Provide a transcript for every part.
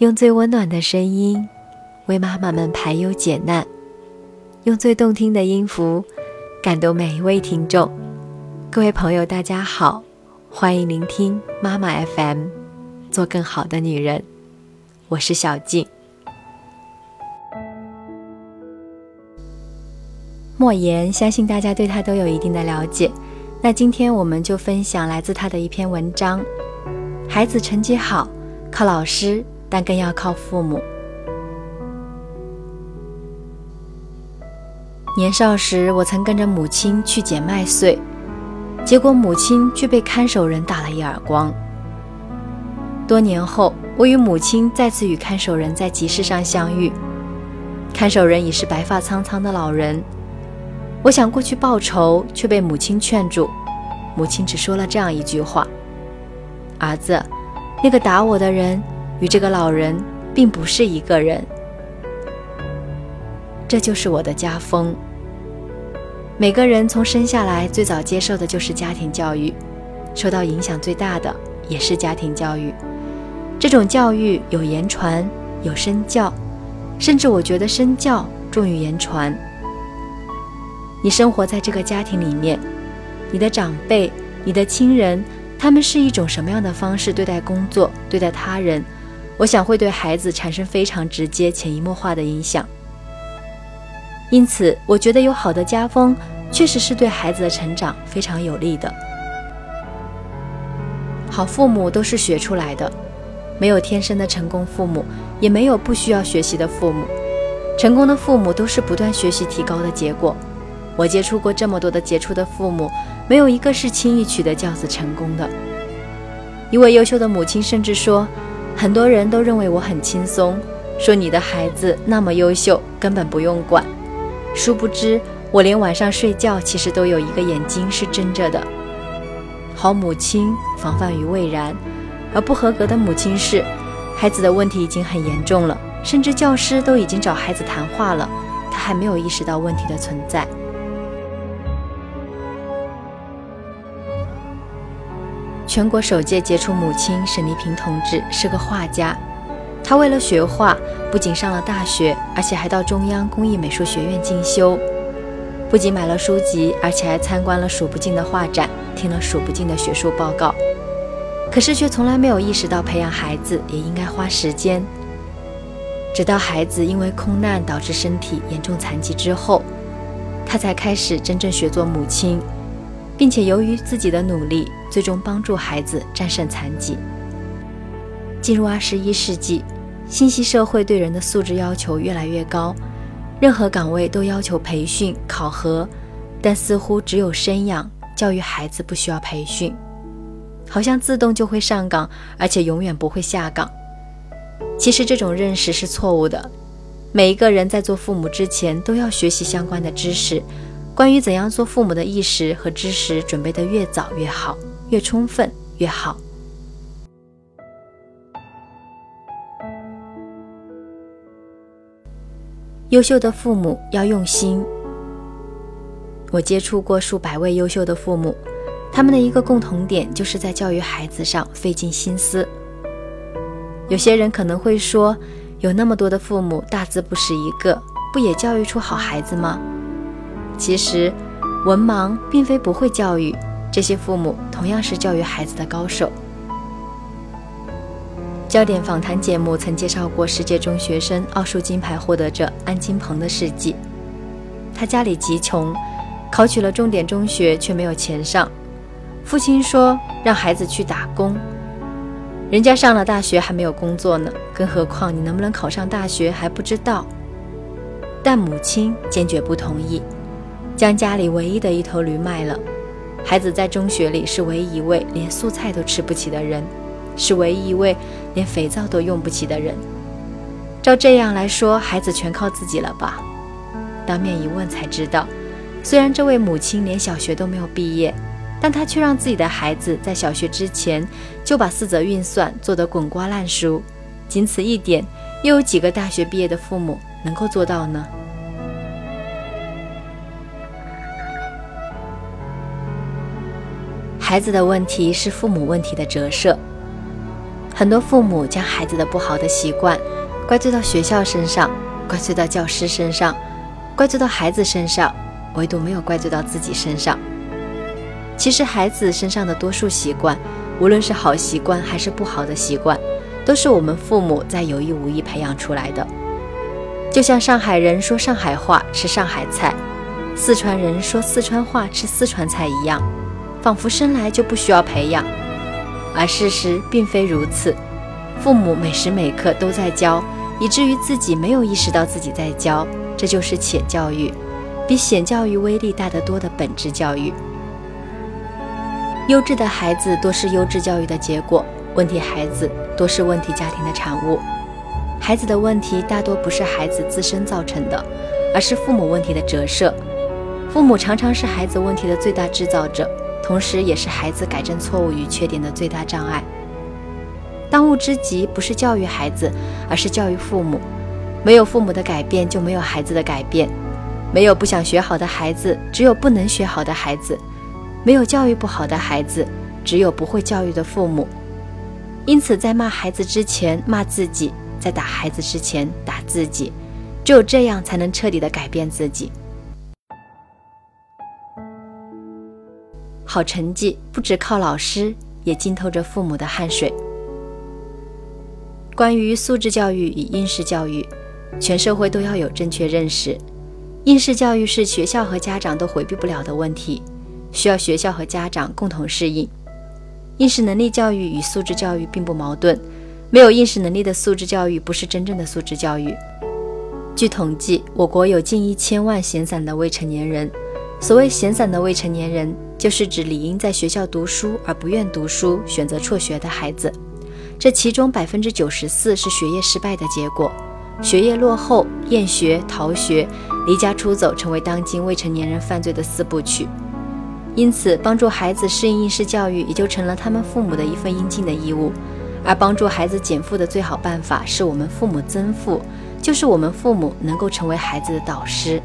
用最温暖的声音为妈妈们排忧解难，用最动听的音符感动每一位听众。各位朋友，大家好，欢迎聆听妈妈 FM，做更好的女人。我是小静。莫言，相信大家对他都有一定的了解。那今天我们就分享来自他的一篇文章：孩子成绩好，靠老师。但更要靠父母。年少时，我曾跟着母亲去捡麦穗，结果母亲却被看守人打了一耳光。多年后，我与母亲再次与看守人在集市上相遇，看守人已是白发苍苍的老人。我想过去报仇，却被母亲劝住。母亲只说了这样一句话：“儿子，那个打我的人。”与这个老人并不是一个人，这就是我的家风。每个人从生下来最早接受的就是家庭教育，受到影响最大的也是家庭教育。这种教育有言传，有身教，甚至我觉得身教重于言传。你生活在这个家庭里面，你的长辈、你的亲人，他们是一种什么样的方式对待工作、对待他人？我想会对孩子产生非常直接、潜移默化的影响，因此我觉得有好的家风确实是对孩子的成长非常有利的。好父母都是学出来的，没有天生的成功父母，也没有不需要学习的父母。成功的父母都是不断学习提高的结果。我接触过这么多的杰出的父母，没有一个是轻易取得教子成功的。一位优秀的母亲甚至说。很多人都认为我很轻松，说你的孩子那么优秀，根本不用管。殊不知，我连晚上睡觉其实都有一个眼睛是睁着的。好母亲防范于未然，而不合格的母亲是，孩子的问题已经很严重了，甚至教师都已经找孩子谈话了，他还没有意识到问题的存在。全国首届杰出母亲沈丽萍同志是个画家，她为了学画，不仅上了大学，而且还到中央工艺美术学院进修。不仅买了书籍，而且还参观了数不尽的画展，听了数不尽的学术报告。可是却从来没有意识到，培养孩子也应该花时间。直到孩子因为空难导致身体严重残疾之后，她才开始真正学做母亲。并且由于自己的努力，最终帮助孩子战胜残疾。进入二十一世纪，信息社会对人的素质要求越来越高，任何岗位都要求培训考核，但似乎只有生养教育孩子不需要培训，好像自动就会上岗，而且永远不会下岗。其实这种认识是错误的。每一个人在做父母之前，都要学习相关的知识。关于怎样做父母的意识和知识准备的越早越好，越充分越好。优秀的父母要用心。我接触过数百位优秀的父母，他们的一个共同点就是在教育孩子上费尽心思。有些人可能会说，有那么多的父母大字不识一个，不也教育出好孩子吗？其实，文盲并非不会教育，这些父母同样是教育孩子的高手。焦点访谈节目曾介绍过世界中学生奥数金牌获得者安金鹏的事迹。他家里极穷，考取了重点中学却没有钱上，父亲说让孩子去打工。人家上了大学还没有工作呢，更何况你能不能考上大学还不知道。但母亲坚决不同意。将家里唯一的一头驴卖了，孩子在中学里是唯一一位连素菜都吃不起的人，是唯一一位连肥皂都用不起的人。照这样来说，孩子全靠自己了吧？当面一问才知道，虽然这位母亲连小学都没有毕业，但她却让自己的孩子在小学之前就把四则运算做得滚瓜烂熟。仅此一点，又有几个大学毕业的父母能够做到呢？孩子的问题是父母问题的折射。很多父母将孩子的不好的习惯怪罪到学校身上，怪罪到教师身上，怪罪到孩子身上，唯独没有怪罪到自己身上。其实，孩子身上的多数习惯，无论是好习惯还是不好的习惯，都是我们父母在有意无意培养出来的。就像上海人说上海话吃上海菜，四川人说四川话吃四川菜一样，仿佛生来就不需要培养。而事实并非如此，父母每时每刻都在教，以至于自己没有意识到自己在教，这就是浅教育，比显教育威力大得多的本质教育。优质的孩子多是优质教育的结果，问题孩子多是问题家庭的产物。孩子的问题大多不是孩子自身造成的，而是父母问题的折射。父母常常是孩子问题的最大制造者，同时也是孩子改正错误与缺点的最大障碍。当务之急不是教育孩子，而是教育父母。没有父母的改变，就没有孩子的改变。没有不想学好的孩子，只有不能学好的孩子。没有教育不好的孩子，只有不会教育的父母。因此，在骂孩子之前，骂自己。在打孩子之前打自己，只有这样才能彻底的改变自己。好成绩不只靠老师，也浸透着父母的汗水。关于素质教育与应试教育，全社会都要有正确认识。应试教育是学校和家长都回避不了的问题，需要学校和家长共同适应。应试能力教育与素质教育并不矛盾。没有应试能力的素质教育不是真正的素质教育。据统计，我国有近一千万闲散的未成年人。所谓闲散的未成年人，就是指理应在学校读书而不愿读书、选择辍学的孩子。这其中百分之九十四是学业失败的结果，学业落后、厌学、逃学、离家出走，成为当今未成年人犯罪的四部曲。因此，帮助孩子适应应试教育，也就成了他们父母的一份应尽的义务。而帮助孩子减负的最好办法是我们父母增负，就是我们父母能够成为孩子的导师。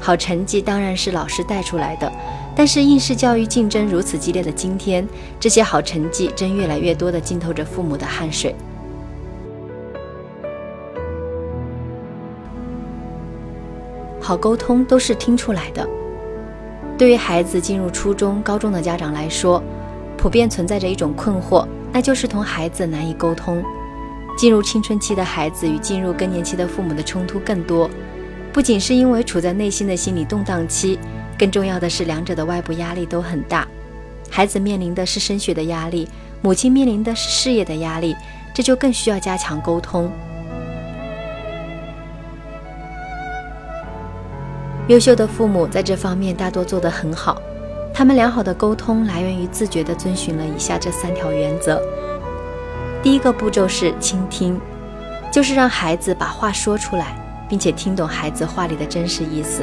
好成绩当然是老师带出来的，但是应试教育竞争如此激烈的今天，这些好成绩正越来越多的浸透着父母的汗水。好沟通都是听出来的。对于孩子进入初中、高中的家长来说，普遍存在着一种困惑。那就是同孩子难以沟通。进入青春期的孩子与进入更年期的父母的冲突更多，不仅是因为处在内心的心理动荡期，更重要的是两者的外部压力都很大。孩子面临的是升学的压力，母亲面临的是事业的压力，这就更需要加强沟通。优秀的父母在这方面大多做得很好。他们良好的沟通来源于自觉地遵循了以下这三条原则：第一个步骤是倾听，就是让孩子把话说出来，并且听懂孩子话里的真实意思；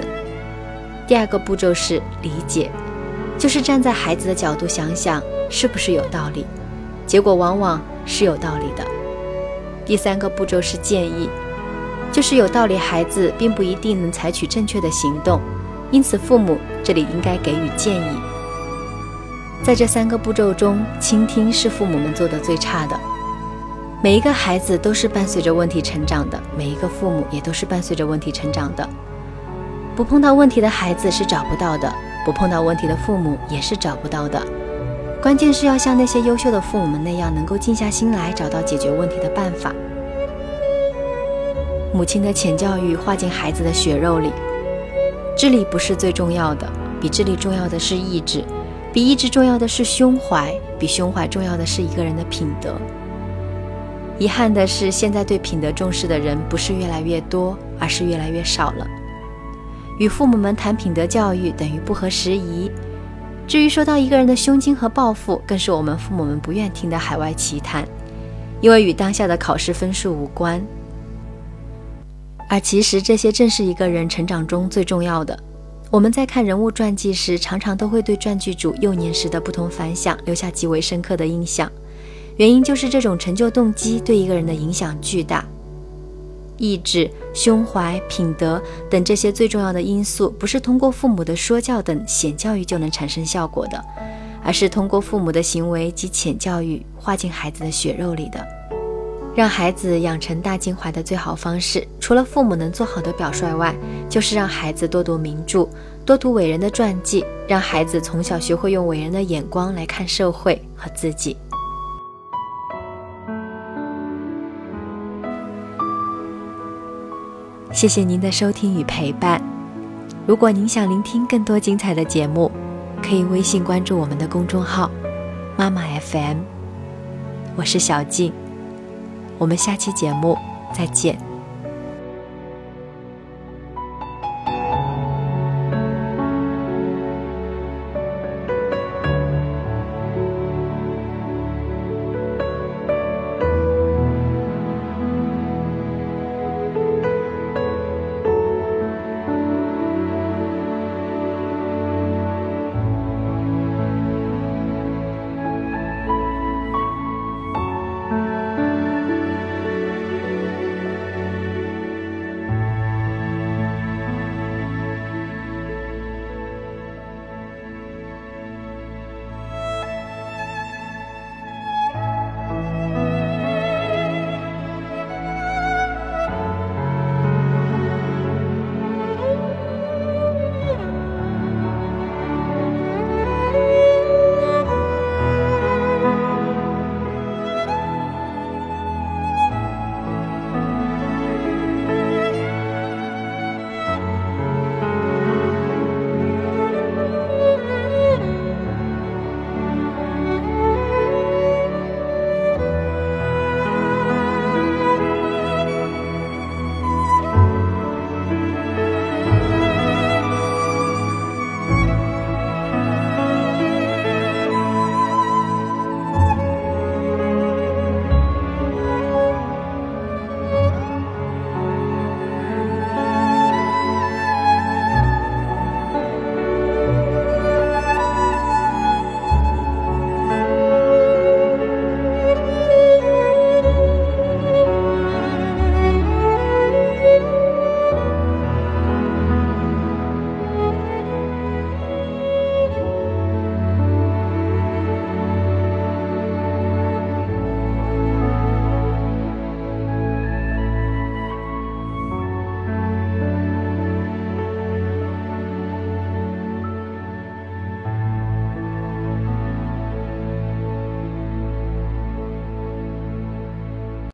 第二个步骤是理解，就是站在孩子的角度想想是不是有道理，结果往往是有道理的；第三个步骤是建议，就是有道理孩子并不一定能采取正确的行动。因此，父母这里应该给予建议。在这三个步骤中，倾听是父母们做的最差的。每一个孩子都是伴随着问题成长的，每一个父母也都是伴随着问题成长的。不碰到问题的孩子是找不到的，不碰到问题的父母也是找不到的。关键是要像那些优秀的父母们那样，能够静下心来找到解决问题的办法。母亲的浅教育化进孩子的血肉里。智力不是最重要的，比智力重要的是意志，比意志重要的是胸怀，比胸怀重要的是一个人的品德。遗憾的是，现在对品德重视的人不是越来越多，而是越来越少了。与父母们谈品德教育等于不合时宜。至于说到一个人的胸襟和抱负，更是我们父母们不愿听的海外奇谈，因为与当下的考试分数无关。而其实这些正是一个人成长中最重要的。我们在看人物传记时，常常都会对传记主幼年时的不同凡响留下极为深刻的印象。原因就是这种成就动机对一个人的影响巨大。意志、胸怀、品德等这些最重要的因素，不是通过父母的说教等显教育就能产生效果的，而是通过父母的行为及浅教育化进孩子的血肉里的。让孩子养成大襟怀的最好方式，除了父母能做好的表率外，就是让孩子多读名著，多读伟人的传记，让孩子从小学会用伟人的眼光来看社会和自己。谢谢您的收听与陪伴。如果您想聆听更多精彩的节目，可以微信关注我们的公众号“妈妈 FM”。我是小静。我们下期节目再见。